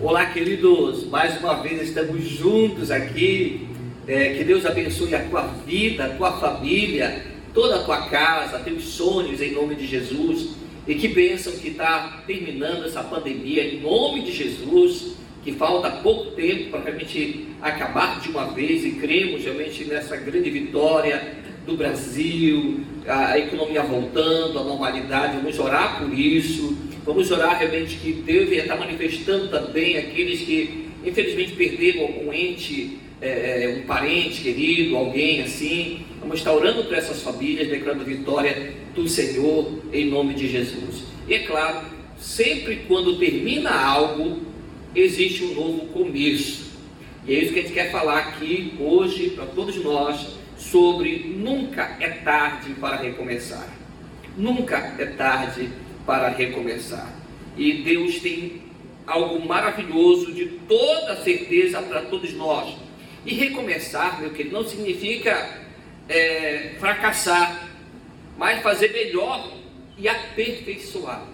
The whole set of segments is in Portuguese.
Olá, queridos. Mais uma vez estamos juntos aqui. É, que Deus abençoe a tua vida, a tua família, toda a tua casa, teus sonhos em nome de Jesus. E que bênção que está terminando essa pandemia em nome de Jesus. Que falta pouco tempo para realmente acabar de uma vez e cremos realmente nessa grande vitória do Brasil, a economia voltando, a normalidade. Vamos orar por isso. Vamos orar realmente que Deus venha estar manifestando também aqueles que infelizmente perderam algum ente, é, é, um parente querido, alguém assim. Vamos estar orando por essas famílias, declarando vitória do Senhor em nome de Jesus. E é claro, sempre quando termina algo, existe um novo começo. E é isso que a gente quer falar aqui hoje para todos nós sobre nunca é tarde para recomeçar. Nunca é tarde para recomeçar. E Deus tem algo maravilhoso de toda certeza para todos nós. E recomeçar, meu querido, não significa é, fracassar, mas fazer melhor e aperfeiçoar.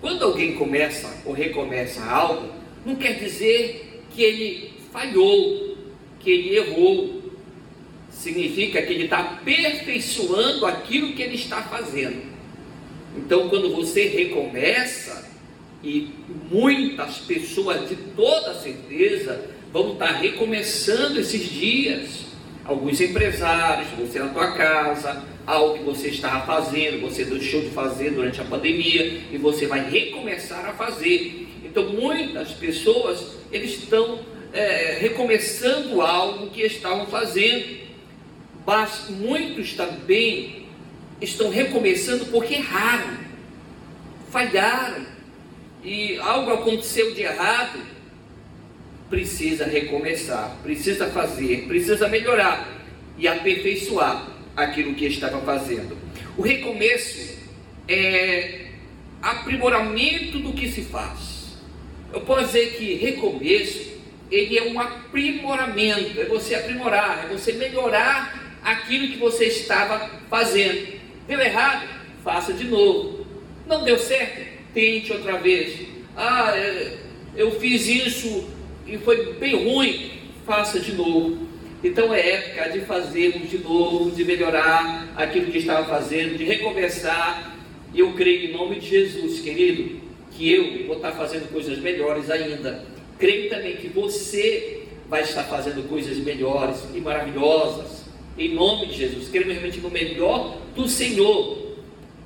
Quando alguém começa ou recomeça algo, não quer dizer que ele falhou, que ele errou. Significa que ele está aperfeiçoando aquilo que ele está fazendo. Então, quando você recomeça, e muitas pessoas de toda certeza vão estar recomeçando esses dias. Alguns empresários, você na tua casa, algo que você estava fazendo, você deixou de fazer durante a pandemia e você vai recomeçar a fazer. Então, muitas pessoas eles estão é, recomeçando algo que estavam fazendo, mas muitos também estão recomeçando porque erraram, falharam, e algo aconteceu de errado, precisa recomeçar, precisa fazer, precisa melhorar e aperfeiçoar aquilo que estava fazendo. O recomeço é aprimoramento do que se faz. Eu posso dizer que recomeço ele é um aprimoramento, é você aprimorar, é você melhorar aquilo que você estava fazendo. Deu errado? Faça de novo. Não deu certo? Tente outra vez. Ah, é, eu fiz isso e foi bem ruim. Faça de novo. Então é época de fazermos de novo, de melhorar aquilo que estava fazendo, de recomeçar. E eu creio em nome de Jesus, querido, que eu vou estar fazendo coisas melhores ainda. Creio também que você vai estar fazendo coisas melhores e maravilhosas em nome de Jesus. Queremos realmente no melhor do Senhor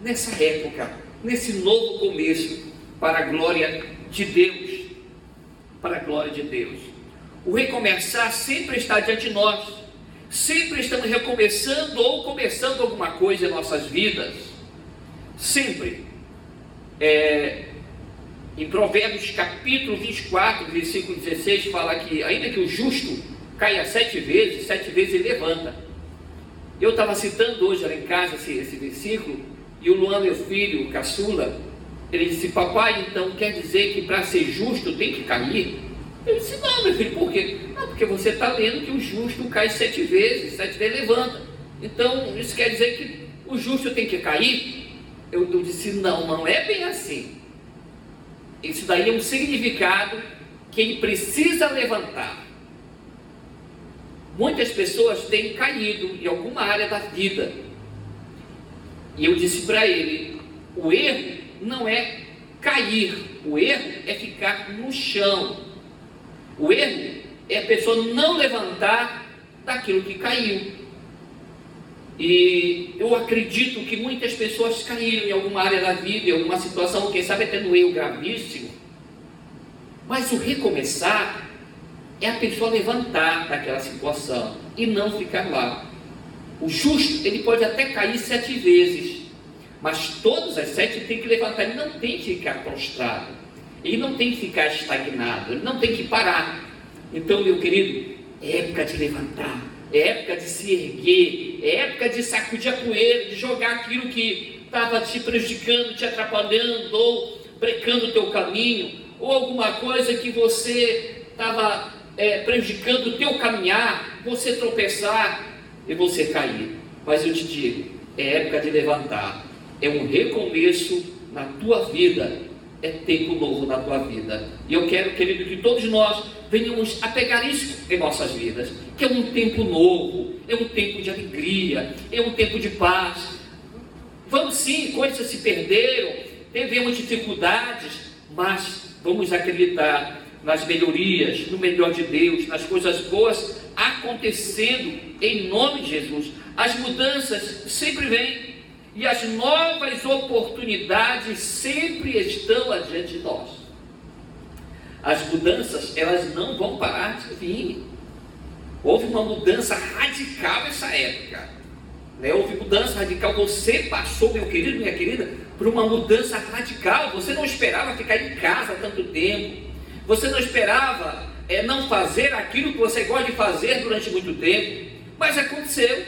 nessa época, nesse novo começo, para a glória de Deus. Para a glória de Deus. O recomeçar sempre está diante de nós. Sempre estamos recomeçando ou começando alguma coisa em nossas vidas. Sempre. É, em Provérbios capítulo 24, versículo 16, fala que ainda que o justo caia sete vezes, sete vezes ele levanta. Eu estava citando hoje lá em casa esse, esse versículo, e o Luan, meu filho, o caçula, ele disse: Papai, então quer dizer que para ser justo tem que cair? Eu disse: Não, meu filho, por quê? Não, porque você está lendo que o justo cai sete vezes, sete vezes levanta. Então, isso quer dizer que o justo tem que cair? Eu, eu disse: Não, não é bem assim. Isso daí é um significado que ele precisa levantar. Muitas pessoas têm caído em alguma área da vida. E eu disse para ele: o erro não é cair, o erro é ficar no chão. O erro é a pessoa não levantar daquilo que caiu. E eu acredito que muitas pessoas caíram em alguma área da vida, em alguma situação, quem sabe até no erro gravíssimo. Mas o recomeçar é a pessoa levantar daquela situação e não ficar lá. O justo, ele pode até cair sete vezes, mas todas as sete tem que levantar, ele não tem que ficar prostrado, ele não tem que ficar estagnado, ele não tem que parar. Então, meu querido, é época de levantar, é época de se erguer, é época de sacudir a poeira, de jogar aquilo que estava te prejudicando, te atrapalhando, ou brecando o teu caminho, ou alguma coisa que você estava é, prejudicando o teu caminhar, você tropeçar e você cair. Mas eu te digo, é época de levantar, é um recomeço na tua vida, é tempo novo na tua vida. E eu quero, querido, que todos nós venhamos a pegar isso em nossas vidas, que é um tempo novo, é um tempo de alegria, é um tempo de paz. Vamos sim, coisas se perderam, tivemos dificuldades, mas vamos acreditar nas melhorias, no melhor de Deus, nas coisas boas acontecendo em nome de Jesus. As mudanças sempre vêm e as novas oportunidades sempre estão adiante de nós. As mudanças, elas não vão parar de vir. Houve uma mudança radical nessa época. Né? Houve mudança radical. Você passou, meu querido, minha querida, por uma mudança radical. Você não esperava ficar em casa tanto tempo. Você não esperava é, não fazer aquilo que você gosta de fazer durante muito tempo. Mas aconteceu.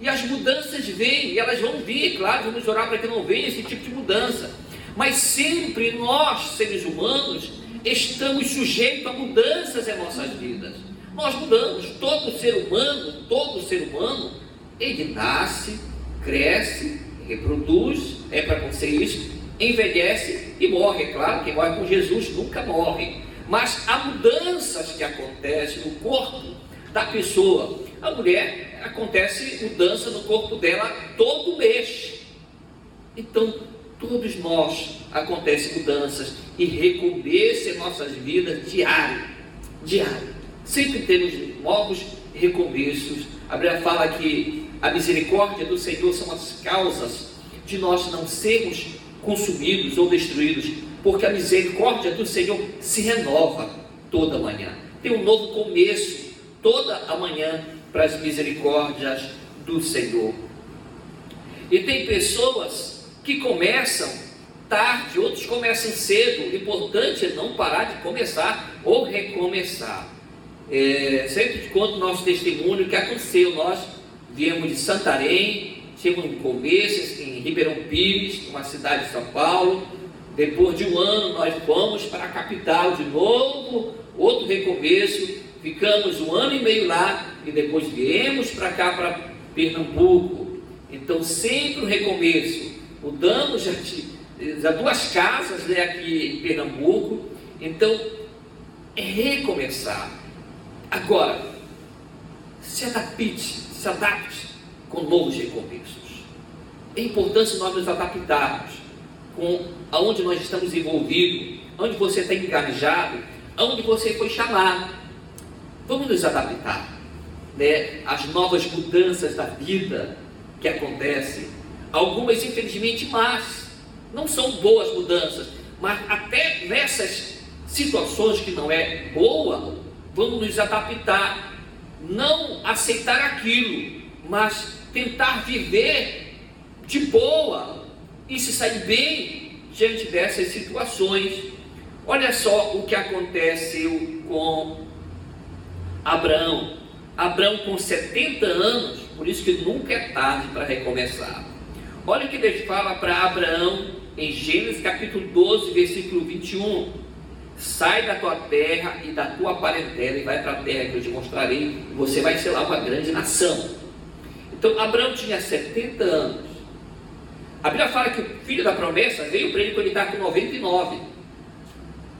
E as mudanças vêm, e elas vão vir, claro, vamos orar para que não venha esse tipo de mudança. Mas sempre nós, seres humanos, estamos sujeitos a mudanças em nossas vidas. Nós mudamos, todo ser humano, todo ser humano, ele nasce, cresce, reproduz, é para acontecer isso, envelhece e morre. É claro, quem morre com Jesus nunca morre. Mas há mudanças que acontecem no corpo da pessoa. A mulher acontece mudança no corpo dela todo mês. Então, todos nós acontecem mudanças e recomeço em nossas vidas diário, diário. Sempre temos novos recomeços. A Bíblia fala que a misericórdia do Senhor são as causas de nós não sermos consumidos ou destruídos, porque a misericórdia do Senhor se renova toda manhã. Tem um novo começo toda a manhã para as misericórdias do Senhor. E tem pessoas que começam tarde, outros começam cedo. O importante é não parar de começar ou recomeçar. É, sempre conto nosso testemunho que aconteceu. Nós viemos de Santarém, tínhamos um começo em Ribeirão Pires, uma cidade de São Paulo. Depois de um ano, nós fomos para a capital de novo, outro recomeço. Ficamos um ano e meio lá e depois viemos para cá, para Pernambuco. Então, sempre um recomeço. Mudamos já, já duas casas né, aqui em Pernambuco. Então, é recomeçar. Agora, se adapte, se adapte com novos recomeços. É importante nós nos adaptarmos com aonde nós estamos envolvidos, onde você está engajado, aonde você foi chamado. Vamos nos adaptar né, às novas mudanças da vida que acontecem. Algumas, infelizmente, más. Não são boas mudanças, mas até nessas situações que não é boa, vamos nos adaptar. Não aceitar aquilo, mas tentar viver de boa e se sair bem diante dessas situações. Olha só o que aconteceu com Abraão. Abraão com 70 anos, por isso que nunca é tarde para recomeçar. Olha o que Deus fala para Abraão em Gênesis capítulo 12, versículo 21. Sai da tua terra e da tua parentela e vai para a terra que eu te mostrarei, você vai ser lá uma grande nação. Então Abraão tinha 70 anos. A Bíblia fala que o filho da promessa veio para ele quando ele estava com 99.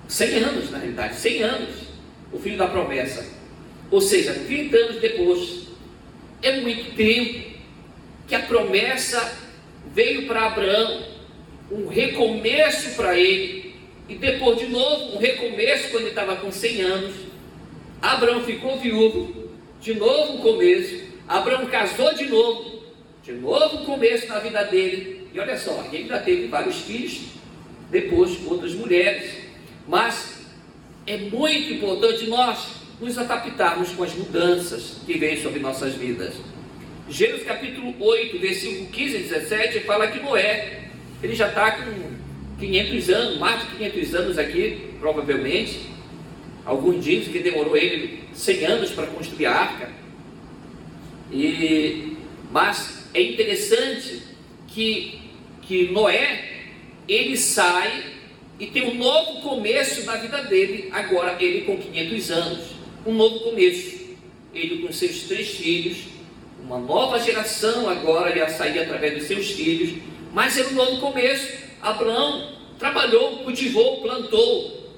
100 anos, na realidade, 100 anos. O filho da promessa. Ou seja, 30 anos depois, é muito tempo que a promessa veio para Abraão, um recomeço para ele, e depois de novo um recomeço quando ele estava com 100 anos. Abraão ficou viúvo, de novo um começo. Abraão casou de novo, de novo um começo na vida dele. E olha só, ele ainda teve vários filhos, depois outras mulheres. Mas é muito importante nós nos adaptarmos com as mudanças que vêm sobre nossas vidas. Gênesis capítulo 8, versículo 15 e 17 fala que Noé, ele já está com 500 anos, mais de 500 anos aqui, provavelmente. Alguns dizem que demorou ele 100 anos para construir a arca. E, mas é interessante que, que Noé, ele sai e tem um novo começo na vida dele, agora ele com 500 anos um novo começo. Ele com seus três filhos, uma nova geração agora ia sair através dos seus filhos, mas era um novo começo. Abraão trabalhou, cultivou, plantou.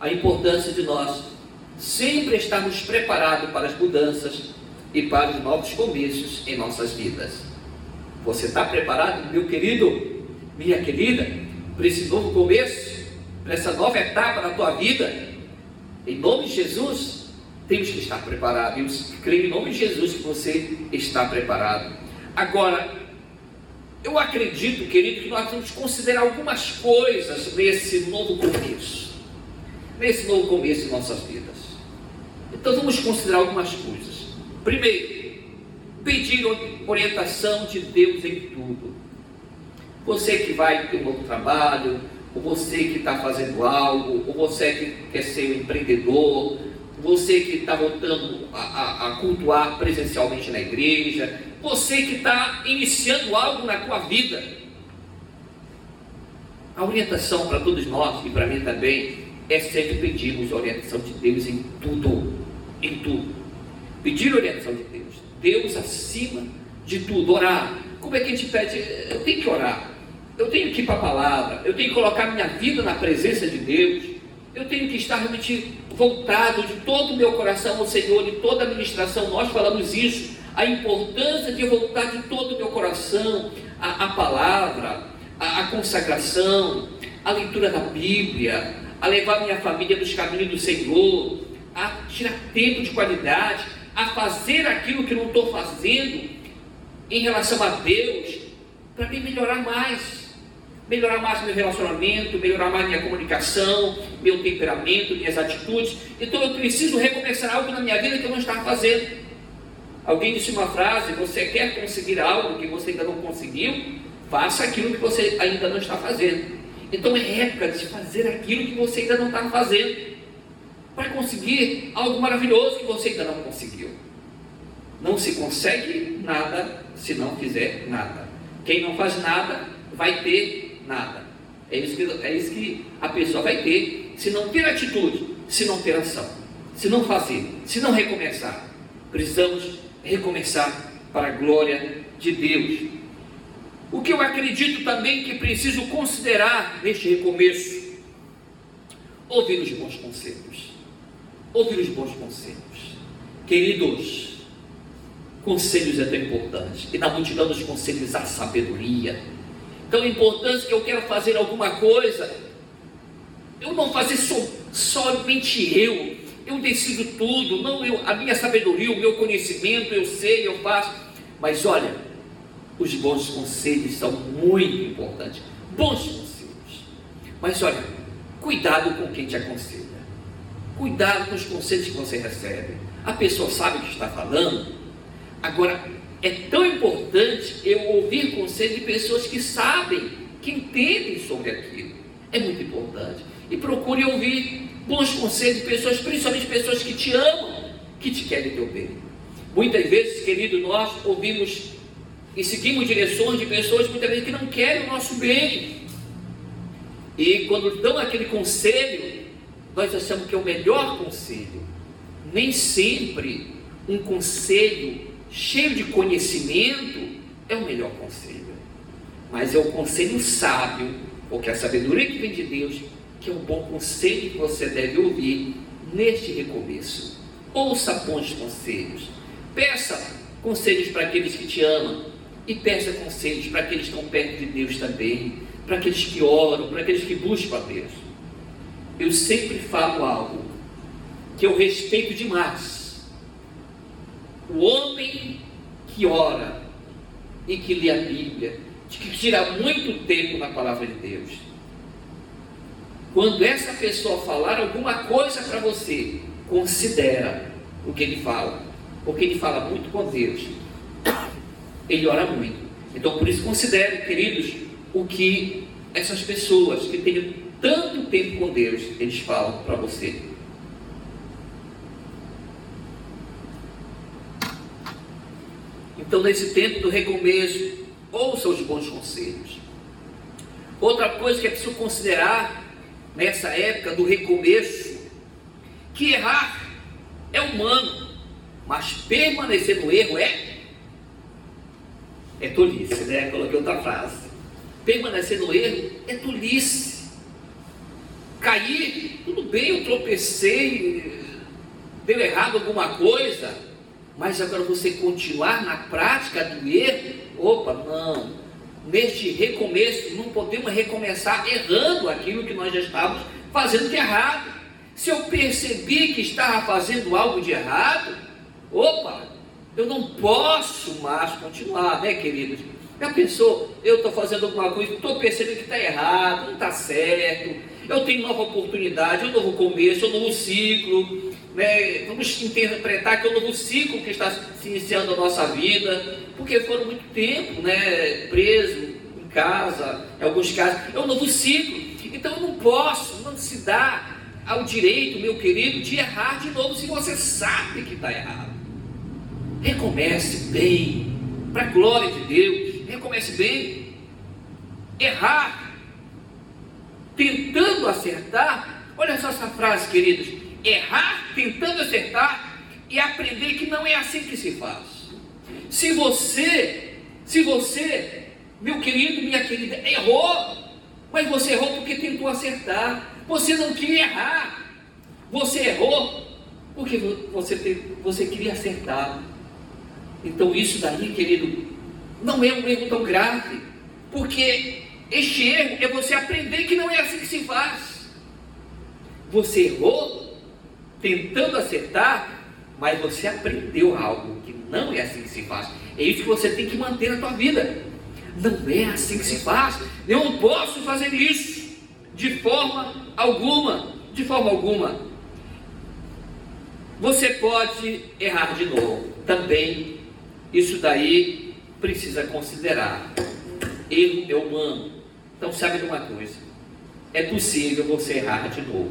A importância de nós sempre estarmos preparados para as mudanças e para os novos começos em nossas vidas. Você está preparado, meu querido, minha querida, para esse novo começo, para essa nova etapa da tua vida? Em nome de Jesus, temos que estar preparados. Eu creio em nome de Jesus que você está preparado. Agora, eu acredito, querido, que nós temos que considerar algumas coisas nesse novo começo. Nesse novo começo de nossas vidas. Então vamos considerar algumas coisas. Primeiro, pedir orientação de Deus em tudo. Você que vai ter um novo trabalho, ou você que está fazendo algo, ou você que quer ser um empreendedor, você que está voltando a, a, a, cultuar presencialmente na igreja, você que está iniciando algo na tua vida. A orientação para todos nós e para mim também é sempre pedirmos orientação de Deus em tudo, em tudo. Pedir orientação de Deus, acima de tudo, orar. Como é que a gente pede? Eu tenho que orar, eu tenho que ir para a palavra, eu tenho que colocar minha vida na presença de Deus, eu tenho que estar realmente voltado de todo o meu coração ao Senhor, de toda a ministração, nós falamos isso, a importância de voltar de todo o meu coração à, palavra, à, consagração, à leitura da Bíblia, a levar minha família nos caminhos do Senhor, a tirar tempo de qualidade, a fazer aquilo que não estou fazendo em relação a Deus, para me melhorar mais melhorar mais meu relacionamento, melhorar mais minha comunicação, meu temperamento, minhas atitudes. Então eu preciso recomeçar algo na minha vida que eu não estava fazendo. Alguém disse uma frase: você quer conseguir algo que você ainda não conseguiu? Faça aquilo que você ainda não está fazendo. Então é época de fazer aquilo que você ainda não está fazendo. Para conseguir algo maravilhoso que você ainda não conseguiu. Não se consegue nada se não fizer nada. Quem não faz nada vai ter nada. É isso, que, é isso que a pessoa vai ter se não ter atitude, se não ter ação, se não fazer, se não recomeçar. Precisamos recomeçar para a glória de Deus. O que eu acredito também que preciso considerar neste recomeço, ouvir os bons conselhos. Ouvir os bons conselhos. Queridos, conselhos é tão importante. E na multidão dos conselhos há sabedoria. Tão importante que eu quero fazer alguma coisa, eu não fazer so, somente eu, eu decido tudo, não eu, a minha sabedoria, o meu conhecimento, eu sei, eu faço, mas olha, os bons conselhos são muito importantes, bons conselhos, mas olha, cuidado com quem te aconselha, cuidado com os conselhos que você recebe, a pessoa sabe o que está falando, agora é tão importante eu ouvir conselho de pessoas que sabem, que entendem sobre aquilo. É muito importante. E procure ouvir bons conselhos de pessoas, principalmente pessoas que te amam, que te querem teu bem. Muitas vezes, querido, nós ouvimos e seguimos direções de pessoas muitas vezes que não querem o nosso bem. E quando dão aquele conselho, nós achamos que é o melhor conselho. Nem sempre um conselho cheio de conhecimento, é o melhor conselho. Mas é o conselho sábio, porque a sabedoria que vem de Deus, que é um bom conselho que você deve ouvir neste recomeço. Ouça bons conselhos. Peça conselhos para aqueles que te amam. E peça conselhos para aqueles que estão perto de Deus também. Para aqueles que oram, para aqueles que buscam a Deus. Eu sempre falo algo que eu respeito demais o homem que ora e que lê a Bíblia, que tira muito tempo na palavra de Deus. Quando essa pessoa falar alguma coisa para você, considera o que ele fala, porque ele fala muito com Deus. Ele ora muito. Então, por isso, considere, queridos, o que essas pessoas que têm tanto tempo com Deus, eles falam para você. Então, nesse tempo do recomeço, ouça os bons conselhos. Outra coisa que é preciso considerar nessa época do recomeço, que errar é humano, mas permanecer no erro é é tolice, né? Coloquei outra frase. permanecer no erro é tolice. Cair, tudo bem, eu tropecei, deu errado alguma coisa, mas agora você continuar na prática do erro, opa, não. Neste recomeço, não podemos recomeçar errando aquilo que nós já estávamos fazendo de errado. Se eu percebi que estava fazendo algo de errado, opa, eu não posso mais continuar, né, queridos? Já pensou? Eu estou fazendo alguma coisa, estou percebendo que está errado, não está certo. Eu tenho nova oportunidade, um novo começo, um novo ciclo. Né? Vamos interpretar que é um novo ciclo que está se iniciando na nossa vida, porque foram muito tempo né, preso em casa, em alguns casos. É um novo ciclo. Então eu não posso, não se dá ao direito, meu querido, de errar de novo se você sabe que está errado. Recomece bem, para a glória de Deus recomece bem. Errar, tentando acertar. Olha só essa frase, queridos. Errar, tentando acertar e aprender que não é assim que se faz. Se você, se você, meu querido, minha querida, errou, mas você errou porque tentou acertar. Você não queria errar. Você errou porque você, você queria acertar. Então, isso daí, querido, não é um erro tão grave, porque este erro é você aprender que não é assim que se faz. Você errou tentando acertar, mas você aprendeu algo que não é assim que se faz. É isso que você tem que manter na tua vida. Não é assim que se faz. Eu não posso fazer isso de forma alguma, de forma alguma. Você pode errar de novo. Também isso daí precisa considerar. Erro é humano. Então, sabe de uma coisa? É possível você errar de novo.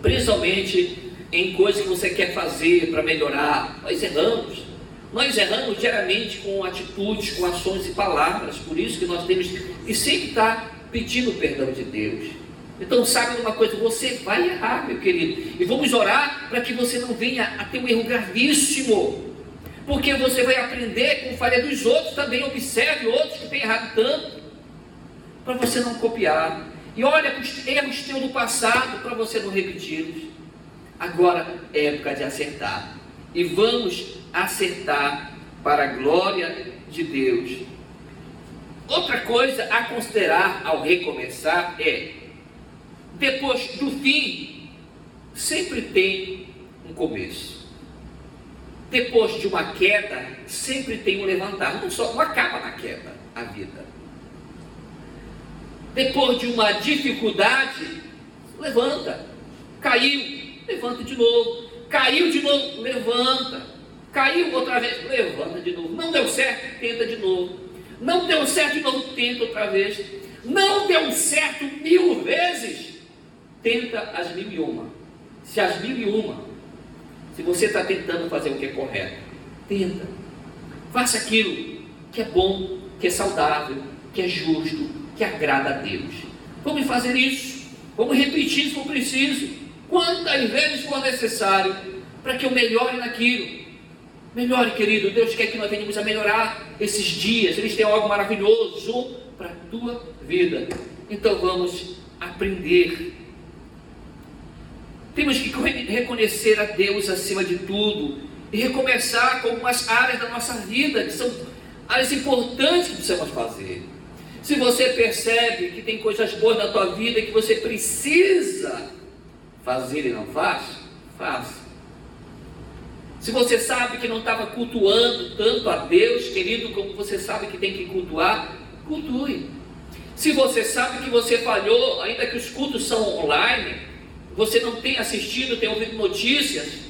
Principalmente em coisas que você quer fazer para melhorar. Nós erramos. Nós erramos diariamente com atitudes, com ações e palavras. Por isso que nós temos que sempre estar pedindo perdão de Deus. Então, sabe de uma coisa? Você vai errar, meu querido. E vamos orar para que você não venha a ter um erro gravíssimo porque você vai aprender com falha dos outros também. Observe outros que têm errado tanto, para você não copiar. E olha os erros teus do passado, para você não repeti-los. Agora é época de acertar. E vamos acertar para a glória de Deus. Outra coisa a considerar ao recomeçar é: depois do fim, sempre tem um começo depois de uma queda, sempre tem um levantar, não só não acaba na queda a vida. Depois de uma dificuldade, levanta. Caiu, levanta de novo. Caiu de novo, levanta. Caiu outra vez, levanta de novo. Não deu certo, tenta de novo. Não deu certo de novo, tenta outra vez. Não deu certo mil vezes, tenta as mil e uma. Se as mil e uma se você está tentando fazer o que é correto, tenta. Faça aquilo que é bom, que é saudável, que é justo, que agrada a Deus. Vamos fazer isso. Vamos repetir se for preciso. Quantas vezes for necessário para que eu melhore naquilo. Melhore, querido. Deus quer que nós venhamos a melhorar esses dias. Eles têm algo maravilhoso para a tua vida. Então vamos aprender temos que reconhecer a Deus acima de tudo e recomeçar com algumas áreas da nossa vida que são áreas importantes que precisamos fazer. Se você percebe que tem coisas boas na tua vida que você precisa fazer e não faz, faça. Se você sabe que não estava cultuando tanto a Deus, querido, como você sabe que tem que cultuar, cultue. Se você sabe que você falhou, ainda que os cultos são online, você não tem assistido, tem ouvido notícias,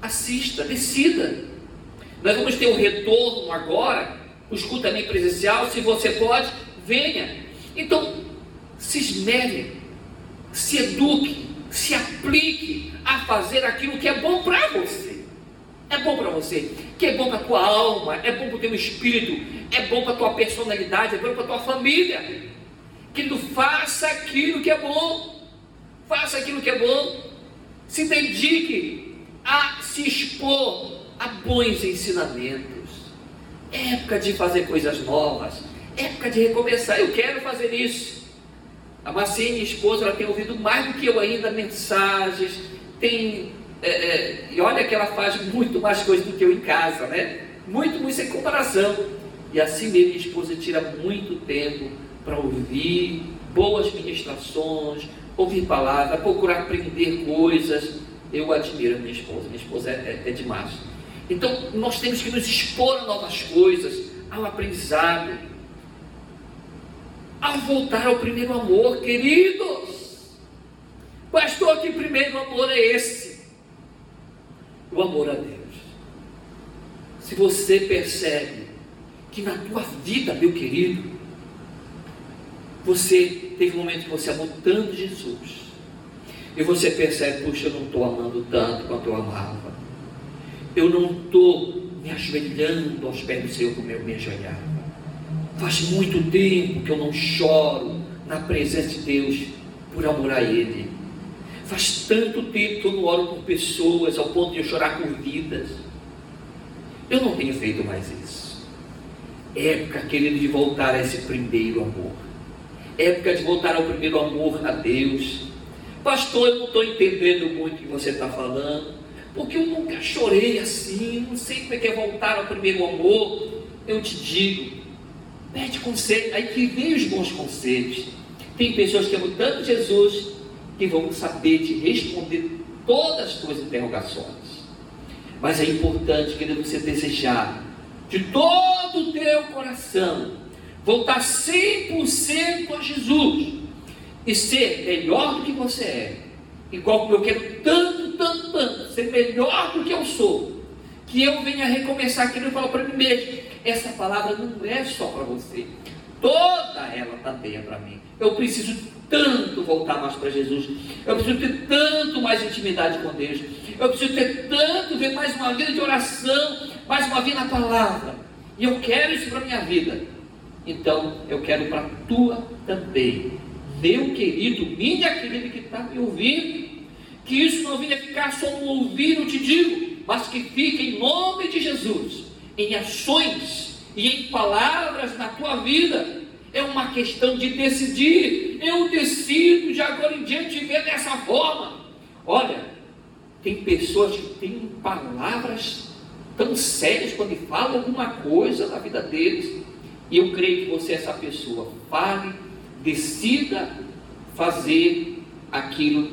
assista, decida. Nós vamos ter um retorno agora, o escuta também presencial, se você pode, venha. Então, se esmere, se eduque, se aplique a fazer aquilo que é bom para você. É bom para você, que é bom para a tua alma, é bom para o teu espírito, é bom para a tua personalidade, é bom para a tua família. Que tu faça aquilo que é bom faça aquilo que é bom, se dedique a se expor a bons ensinamentos. É época de fazer coisas novas, época de recomeçar, eu quero fazer isso. A Marcinha, minha esposa, ela tem ouvido mais do que eu ainda mensagens, tem. É, é, e olha que ela faz muito mais coisas do que eu em casa, né? Muito, muito sem comparação. E assim mesmo, minha esposa tira muito tempo para ouvir boas ministrações, ouvir palavras, procurar aprender coisas. Eu admiro a minha esposa, minha esposa é, é, é demais. Então, nós temos que nos expor a novas coisas, ao aprendizado, ao voltar ao primeiro amor, queridos. Pastor, que primeiro amor é esse? O amor a Deus. Se você percebe que na tua vida, meu querido, você teve um momento que você amou tanto Jesus, e você percebe, puxa, eu não estou amando tanto quanto eu amava, eu não estou me ajoelhando aos pés do Senhor como eu me ajoelhava. Faz muito tempo que eu não choro na presença de Deus por amor a Ele. Faz tanto tempo que eu não oro por pessoas ao ponto de eu chorar por vidas. Eu não tenho feito mais isso. Época, querido, de voltar a esse primeiro amor. Época de voltar ao primeiro amor a Deus. Pastor, eu não estou entendendo muito o que você está falando porque eu nunca chorei assim, não sei como é que é voltar ao primeiro amor. Eu te digo, pede conselho, aí que vem os bons conselhos. Tem pessoas que amam tanto Jesus que vão saber te responder todas as tuas interrogações. Mas é importante que você desejar de todo o teu coração voltar 100% a Jesus e ser melhor do que você é, igual como eu quero tanto tanto, tanto, ser melhor do que eu sou, que eu venha recomeçar aquilo e falar para mim mesmo: essa palavra não é só para você, toda ela tateia para mim. Eu preciso tanto voltar mais para Jesus, eu preciso ter tanto mais intimidade com Deus, eu preciso ter tanto, ver mais uma vida de oração, mais uma vida na palavra, e eu quero isso para minha vida. Então, eu quero para a tua também. Meu querido, minha querida que está me ouvindo, que isso não venha ficar só no ouvir, eu te digo, mas que fique em nome de Jesus, em ações e em palavras na tua vida. É uma questão de decidir. Eu decido de agora em diante ver dessa forma. Olha, tem pessoas que têm palavras tão sérias quando falam alguma coisa na vida deles. E eu creio que você é essa pessoa. Fale, decida fazer aquilo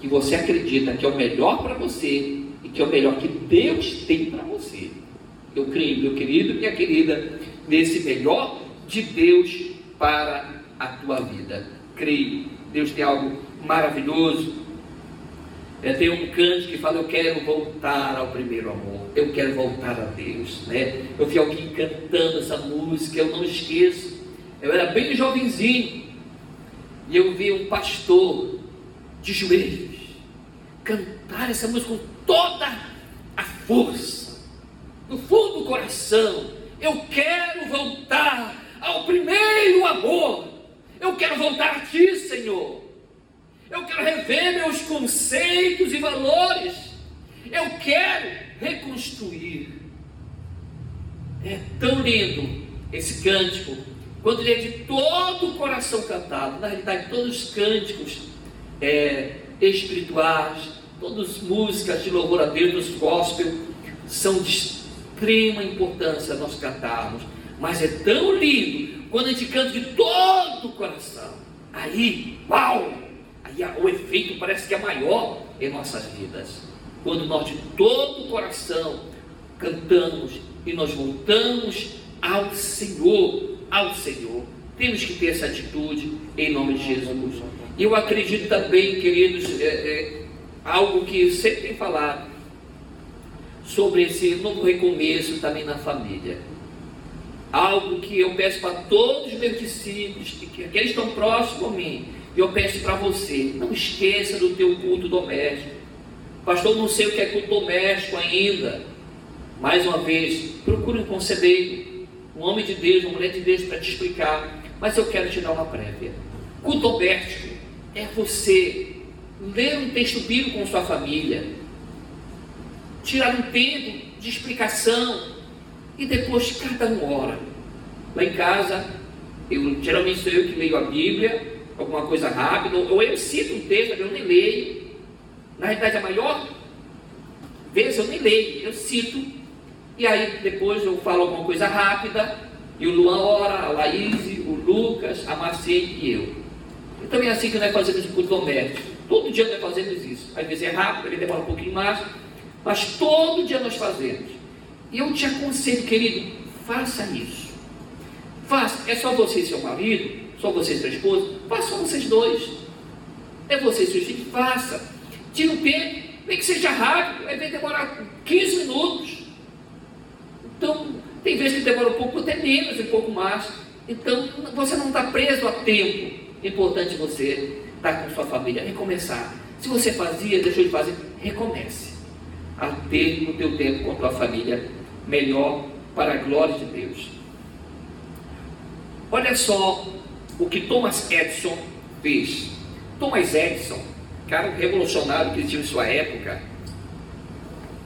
que você acredita que é o melhor para você e que é o melhor que Deus tem para você. Eu creio, meu querido, minha querida, nesse melhor de Deus para a tua vida. Creio, Deus tem algo maravilhoso. É, tem um canto que fala: Eu quero voltar ao primeiro amor, eu quero voltar a Deus. Né? Eu vi alguém cantando essa música, eu não esqueço. Eu era bem jovenzinho e eu vi um pastor de joelhos, cantar essa música com toda a força, do fundo do coração. Eu quero voltar ao primeiro amor. Eu quero voltar a Ti, Senhor. Eu quero rever meus conceitos e valores. Eu quero reconstruir. É tão lindo esse cântico, quando ele é de todo o coração cantado. Na realidade, todos os cânticos é, espirituais, todas as músicas de louvor a Deus, dos gospel, são de extrema importância nós cantarmos. Mas é tão lindo quando a gente canta de todo o coração. Aí, uau! Aí o efeito parece que é maior em nossas vidas. Quando nós de todo o coração cantamos e nós voltamos ao Senhor, ao Senhor. Temos que ter essa atitude em nome de Jesus. E eu acredito também, queridos, é, é, algo que sempre tem falado sobre esse novo recomeço também na família. Algo que eu peço para todos os meus discípulos, que aqueles estão próximos a mim, e eu peço para você, não esqueça do teu culto doméstico. Pastor, não sei o que é culto doméstico ainda. Mais uma vez, procure um conselheiro, um homem de Deus, uma mulher de Deus para te explicar. Mas eu quero te dar uma prévia. Culto doméstico é você ler um texto bíblico com sua família, tirar um tempo de explicação e depois cada um ora. Lá em casa, Eu, geralmente sou eu que leio a Bíblia, alguma coisa rápida, ou eu cito um texto, eu nem leio. Na realidade, a maior vez eu nem leio, eu cito, e aí depois eu falo alguma coisa rápida, e o Luan ora, a Laís, o Lucas, a Marcene e eu. Então é assim que nós fazemos o culto doméstico. Todo dia nós fazemos isso. Às vezes é rápido, ele demora um pouquinho mais, mas todo dia nós fazemos. E eu te aconselho, querido, faça isso. Faça. É só você e seu marido, só você e sua esposa, faça só vocês dois. É você e seu filho, faça. Tira o tempo, nem que seja rápido, às vezes demora 15 minutos. Então, tem vezes que demora um pouco, até menos, um pouco mais. Então, você não está preso a tempo. Importante você estar com sua família, recomeçar. Se você fazia, deixou de fazer, recomece. A ter o teu tempo com a tua família melhor para a glória de Deus. Olha só o que Thomas Edison fez. Thomas Edison, cara revolucionário que tinha em sua época,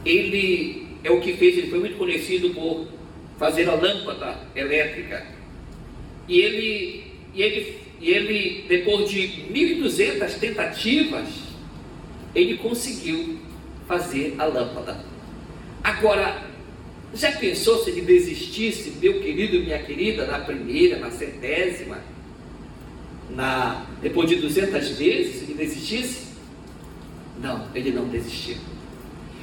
ele é o que fez, ele foi muito conhecido por fazer a lâmpada elétrica. E ele, e ele, e ele depois de 1.200 tentativas, ele conseguiu fazer a lâmpada. Agora, já pensou se ele desistisse, meu querido e minha querida, na primeira, na centésima, na, depois de 200 vezes, ele desistisse? Não, ele não desistiu.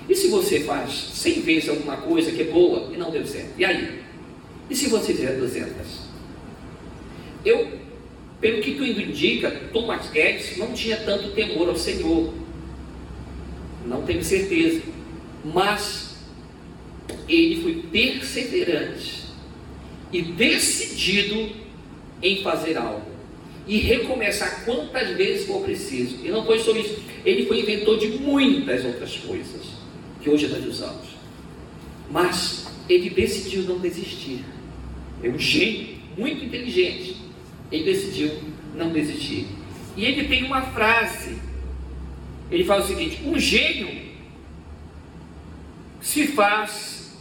E se você faz 100 vezes alguma coisa que é boa e não deu certo? E aí? E se você fizer 200? Eu, pelo que tu indica, Thomas Guedes não tinha tanto temor ao Senhor. Não tenho certeza. Mas ele foi perseverante e decidido em fazer algo e recomeçar quantas vezes for preciso. E não foi só isso, ele foi inventor de muitas outras coisas que hoje nós usamos. Mas ele decidiu não desistir. É um gênio muito inteligente. Ele decidiu não desistir. E ele tem uma frase. Ele fala o seguinte: um gênio se faz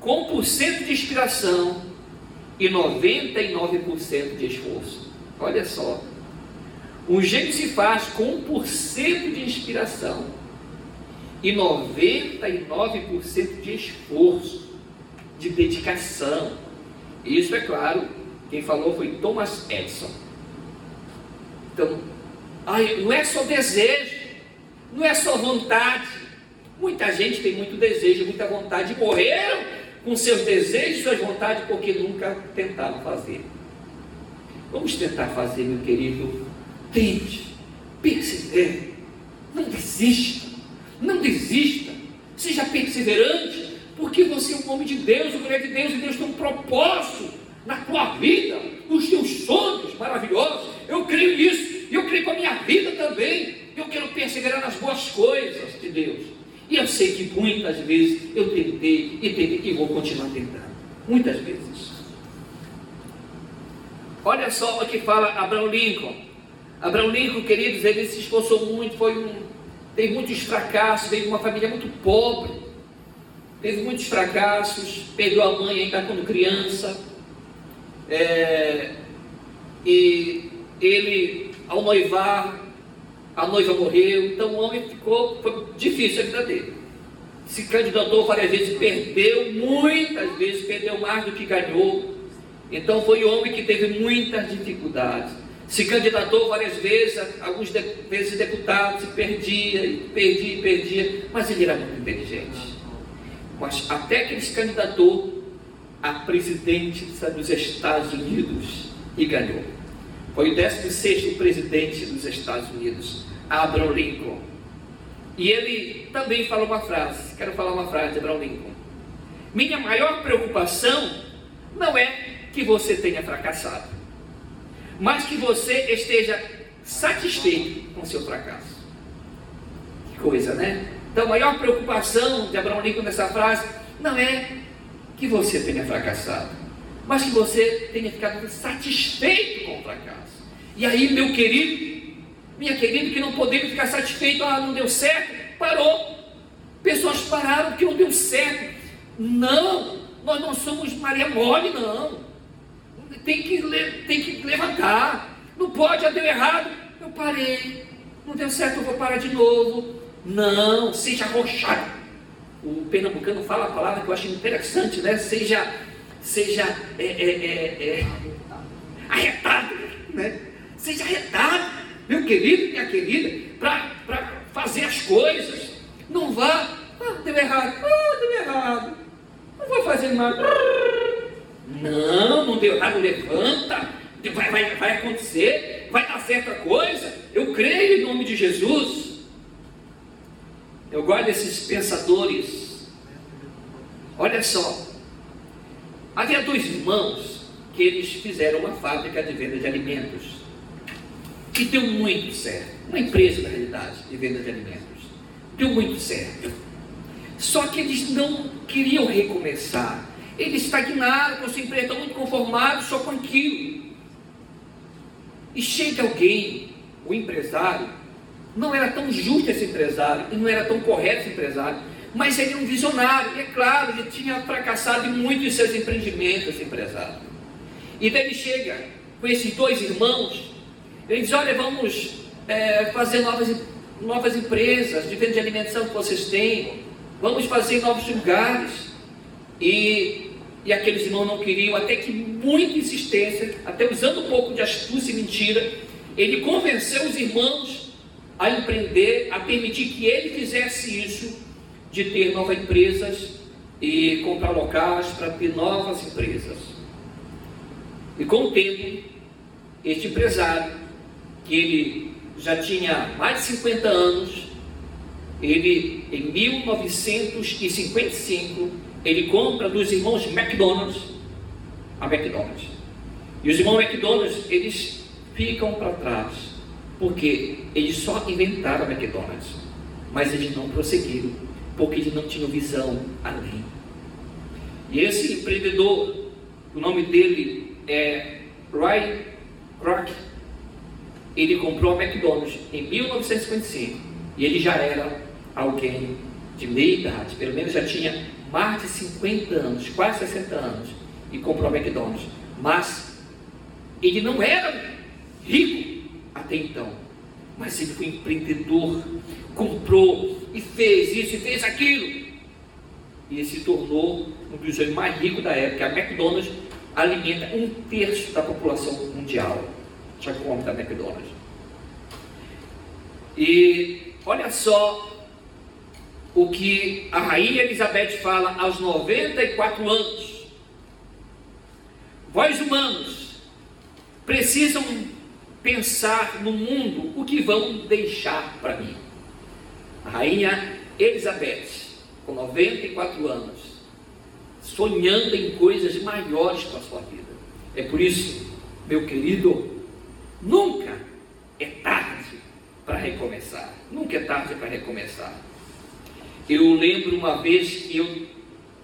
com 1% de inspiração e 99% de esforço. Olha só. Um gênio se faz com 1% de inspiração e 99% de esforço, de dedicação. Isso é claro, quem falou foi Thomas Edison. Então, ai, não é só desejo, não é só vontade. Muita gente tem muito desejo, muita vontade, e morreram com seus desejos, suas vontades, porque nunca tentaram fazer. Vamos tentar fazer, meu querido. Tente, persevere, não desista, não desista, seja perseverante, porque você é um homem de Deus, o mulher de Deus, e Deus tem um propósito na tua vida, nos teus sonhos maravilhosos. Eu creio nisso, e eu creio com a minha vida também. Eu quero perseverar nas boas coisas de Deus. E eu sei que muitas vezes eu tentei e tentei e vou continuar tentando. Muitas vezes. Olha só o que fala Abraão Lincoln. Abraão Lincoln, queridos, ele se esforçou muito, foi um, teve muitos fracassos, veio de uma família muito pobre, teve muitos fracassos, perdeu a mãe ainda quando criança, é, e ele, ao noivar, a noiva morreu, então o homem ficou, foi difícil a vida dele. Se candidatou várias vezes, perdeu muitas vezes, perdeu mais do que ganhou. Então foi um homem que teve muitas dificuldades. Se candidatou várias vezes, algumas vezes deputado, se perdia, perdia, perdia, mas ele era muito inteligente. Mas até que ele se candidatou a presidente dos Estados Unidos e ganhou. Foi o 16 presidente dos Estados Unidos, Abraham Lincoln. E ele também falou uma frase, quero falar uma frase de Abraham Lincoln. Minha maior preocupação não é que você tenha fracassado, mas que você esteja satisfeito com seu fracasso. Que coisa, né? Então, a maior preocupação de Abraão Lincoln nessa frase não é que você tenha fracassado, mas que você tenha ficado satisfeito com o fracasso. E aí, meu querido, minha querida, que não podemos ficar satisfeito, ah, não deu certo, parou. Pessoas pararam porque não deu certo. Não, nós não somos Maria Mole, não. tem que, tem que levantar. Não pode, já deu errado. Eu parei. Não deu certo, eu vou parar de novo. Não, seja arrochado. O pernambucano fala a palavra que eu acho interessante, né? Seja, seja é, é, é, é arretado, né? Seja arretado, meu querido, minha querida, para fazer as coisas. Não vá, ah, deu errado, ah, deu errado. Não vou fazer mais. Não, não deu errado, levanta. Vai, vai, vai acontecer, vai dar certa coisa. Eu creio em nome de Jesus. Eu gosto desses pensadores. Olha só. Havia dois irmãos que eles fizeram uma fábrica de venda de alimentos. E deu muito certo. Uma empresa, na realidade, de venda de alimentos. Deu muito certo. Só que eles não queriam recomeçar. Eles estagnaram com sua empresa, estão muito conformados só com aquilo. E chega alguém, o empresário, não era tão justo esse empresário, e não era tão correto esse empresário, mas ele é um visionário, e é claro, ele tinha fracassado em muitos de seus empreendimentos, esse empresário. E daí ele chega com esses dois irmãos, ele diz, olha, vamos é, fazer novas, novas empresas de venda de alimentação que vocês têm, vamos fazer novos lugares. E, e aqueles irmãos não queriam, até que muita insistência, até usando um pouco de astúcia e mentira, ele convenceu os irmãos a empreender, a permitir que ele fizesse isso, de ter novas empresas e comprar locais para ter novas empresas. E com o tempo, este empresário, que ele já tinha mais de 50 anos, ele em 1955 ele compra dos irmãos McDonald's a McDonald's. E os irmãos McDonald's eles ficam para trás, porque eles só inventaram a McDonald's, mas eles não prosseguiram, porque eles não tinham visão além. E esse empreendedor, o nome dele é Ray Kroc, ele comprou a McDonald's em 1955 e ele já era alguém de meia idade, pelo menos já tinha mais de 50 anos, quase 60 anos, e comprou a McDonald's. Mas ele não era rico até então, mas ele foi empreendedor, comprou e fez isso e fez aquilo. E ele se tornou um dos homens mais ricos da época. A McDonald's alimenta um terço da população mundial. Já come da McDonald's. E olha só o que a rainha Elizabeth fala aos 94 anos. Vós humanos precisam pensar no mundo o que vão deixar para mim. A rainha Elizabeth, com 94 anos, sonhando em coisas maiores para a sua vida. É por isso, meu querido, nunca é tarde para recomeçar. Nunca é tarde para recomeçar. Eu lembro uma vez que eu,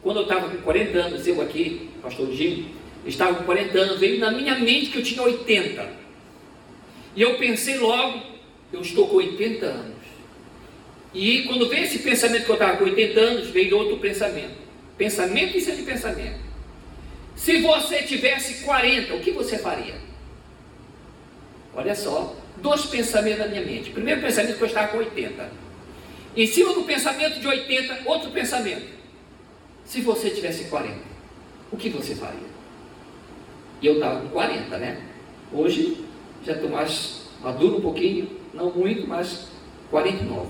quando eu estava com 40 anos, eu aqui, pastor Gil, estava com 40 anos, veio na minha mente que eu tinha 80. E eu pensei logo, eu estou com 80 anos. E quando veio esse pensamento que eu estava com 80 anos, veio outro pensamento. Pensamento em cima de pensamento. Se você tivesse 40, o que você faria? Olha só, dois pensamentos na minha mente. Primeiro pensamento que eu estava com 80. Em cima do pensamento de 80, outro pensamento. Se você tivesse 40, o que você faria? E eu estava com 40, né? Hoje já estou mais maduro um pouquinho, não muito, mas 49.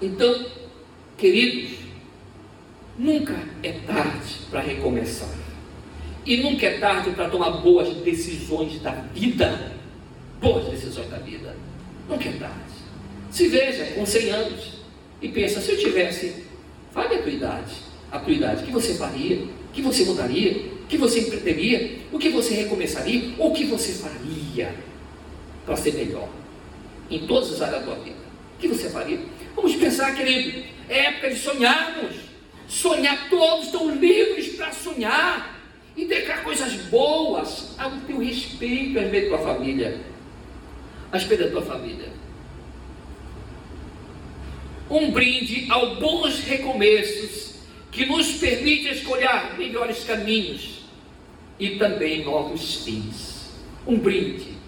Então, queridos, nunca é tarde para recomeçar. E nunca é tarde para tomar boas decisões da vida. Boas decisões da vida. Nunca é tarde. Se veja, com 100 anos, e pensa, se eu tivesse, fale a tua idade, a tua idade, o que você faria? O que você mudaria? O que você empreenderia? O que você recomeçaria? O que você faria para ser melhor? Em todas as áreas da tua vida. O que você faria? Vamos pensar, querido, é época de sonharmos. Sonhar, todos estão livres para sonhar e declarar coisas boas ao teu respeito, a respeito da tua família, a respeito da tua família um brinde ao bons recomeços que nos permite escolher melhores caminhos e também novos fins. Um brinde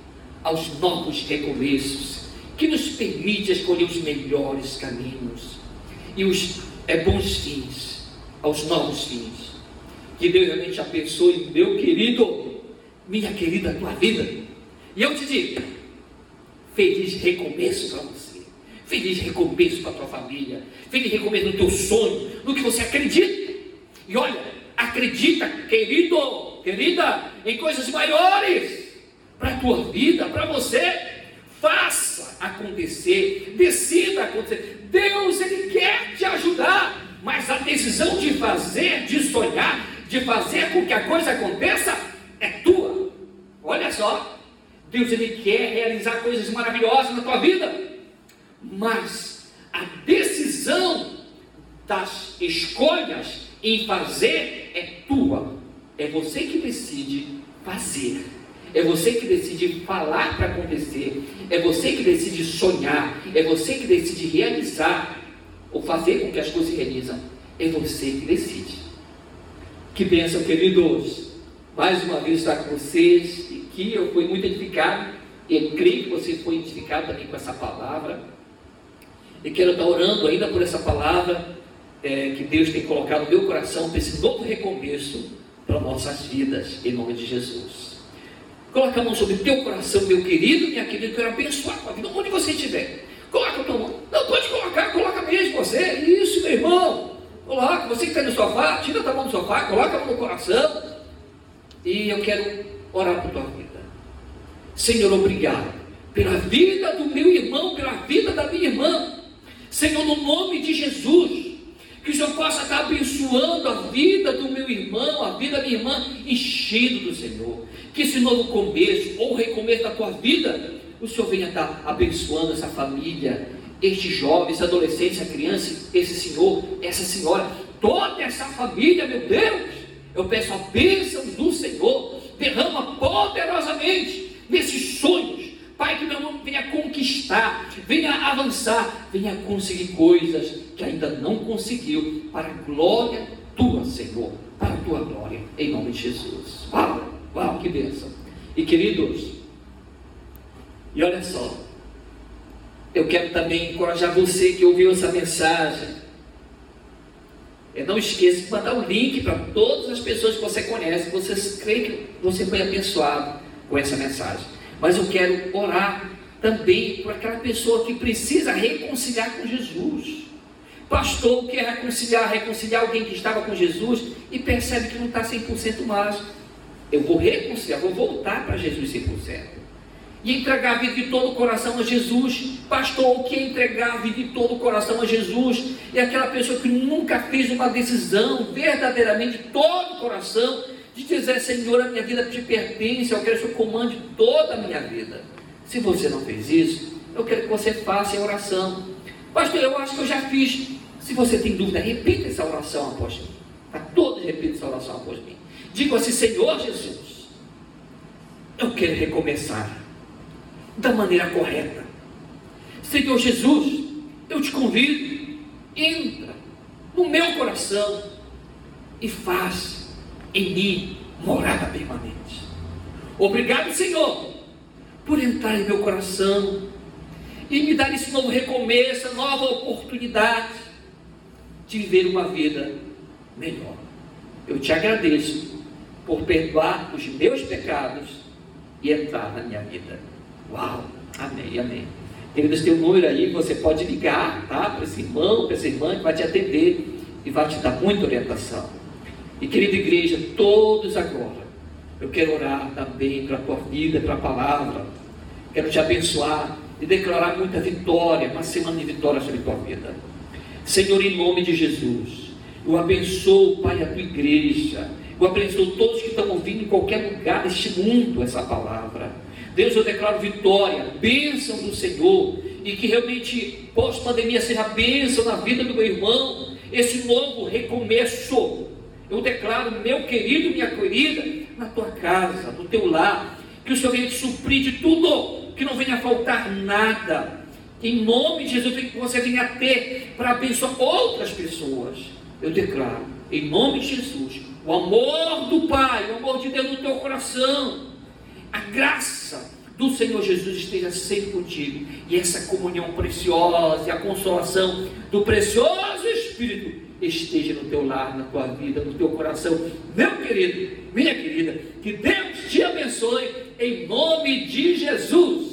aos novos recomeços que nos permite escolher os melhores caminhos e os é, bons fins, aos novos fins. Que Deus realmente abençoe, meu querido, minha querida, tua vida. E eu te digo, feliz recomeço para você, feliz recomeço para a tua família, feliz recomeço no teu sonho, no que você acredita. E olha, acredita, querido, querida, em coisas maiores para a tua vida, para você. Faça acontecer, decida acontecer. Deus, Ele quer te ajudar, mas a decisão de fazer, de sonhar, de fazer com que a coisa aconteça, é tua. Olha só, Deus, Ele quer realizar coisas maravilhosas na tua vida, mas a decisão das escolhas em fazer é tua. É você que decide fazer. É você que decide falar para acontecer. É você que decide sonhar. É você que decide realizar ou fazer com que as coisas se realizam. É você que decide. Que bênção, queridos. Mais uma vez estar com vocês. E que eu fui muito edificado. E creio que você foi edificado também com essa palavra. E quero estar orando ainda por essa palavra é, que Deus tem colocado no meu coração para esse novo recomeço para nossas vidas, em nome de Jesus. Coloca a mão sobre o teu coração, meu querido, minha querida, eu quero abençoar a vida, onde você estiver. Coloca a tua mão. Não, pode colocar, coloca mesmo você. Isso, meu irmão. Coloca, você que está no sofá, tira a tua mão do sofá, coloca a mão no coração. E eu quero orar por tua vida. Senhor, obrigado pela vida do meu irmão, pela vida da minha irmã. Senhor, no nome de Jesus, que o Senhor possa estar abençoando a vida do meu irmão, a vida da minha irmã, enchendo do Senhor. Que esse novo começo, ou recomeço da tua vida, o Senhor venha estar abençoando essa família, este jovem, esse adolescente, essa criança, esse senhor, essa senhora, toda essa família, meu Deus. Eu peço a bênção do Senhor, derrama poderosamente nesses sonhos Pai, que meu irmão venha conquistar, venha avançar, venha conseguir coisas que ainda não conseguiu, para a glória tua, Senhor, para a tua glória, em nome de Jesus. Uau, uau, que bênção. E queridos, e olha só, eu quero também encorajar você que ouviu essa mensagem. E não esqueça de mandar o um link para todas as pessoas que você conhece, você crê que você foi abençoado com essa mensagem. Mas eu quero orar também por aquela pessoa que precisa reconciliar com Jesus. Pastor quer reconciliar, reconciliar alguém que estava com Jesus e percebe que não está 100% mais. Eu vou reconciliar, vou voltar para Jesus 100%. E entregar a vida de todo o coração a Jesus. Pastor, o que é entregar a vida de todo o coração a Jesus? É aquela pessoa que nunca fez uma decisão verdadeiramente de todo o coração de dizer, Senhor, a minha vida te pertence, eu quero que o Senhor comande toda a minha vida. Se você não fez isso, eu quero que você faça a oração. Pastor, eu acho que eu já fiz. Se você tem dúvida, repita essa oração após mim. Para todos repitam essa oração após mim. Diga assim, Senhor Jesus, eu quero recomeçar da maneira correta. Senhor Jesus, eu te convido, entra no meu coração e faz em mim morada permanente. Obrigado, Senhor, por entrar em meu coração e me dar esse novo recomeço, nova oportunidade de viver uma vida melhor. Eu te agradeço por perdoar os meus pecados e entrar na minha vida. Uau! Amém, amém. Queridos, tem um número aí, você pode ligar, tá? Para esse irmão, para essa irmã que vai te atender e vai te dar muita orientação. E querida igreja, todos agora, eu quero orar também para a tua vida, para a palavra. Quero te abençoar e declarar muita vitória, uma semana de vitória sobre a tua vida. Senhor, em nome de Jesus, eu abençoo, Pai, a tua igreja. Eu abençoo todos que estão ouvindo em qualquer lugar deste mundo essa palavra. Deus, eu declaro vitória, bênção do Senhor, e que realmente pós-pandemia seja bênção na vida do meu irmão, esse novo recomeço eu declaro, meu querido, minha querida, na tua casa, no teu lar, que o Senhor venha te suprir de tudo, que não venha faltar nada. Em nome de Jesus, que você venha ter para abençoar outras pessoas. eu declaro, em nome de Jesus, o amor do Pai, o amor de Deus no teu coração, a graça do Senhor Jesus esteja sempre contigo, e essa comunhão preciosa e a consolação do precioso Espírito esteja no teu lar, na tua vida, no teu coração. Meu querido, minha querida, que Deus te abençoe em nome de Jesus.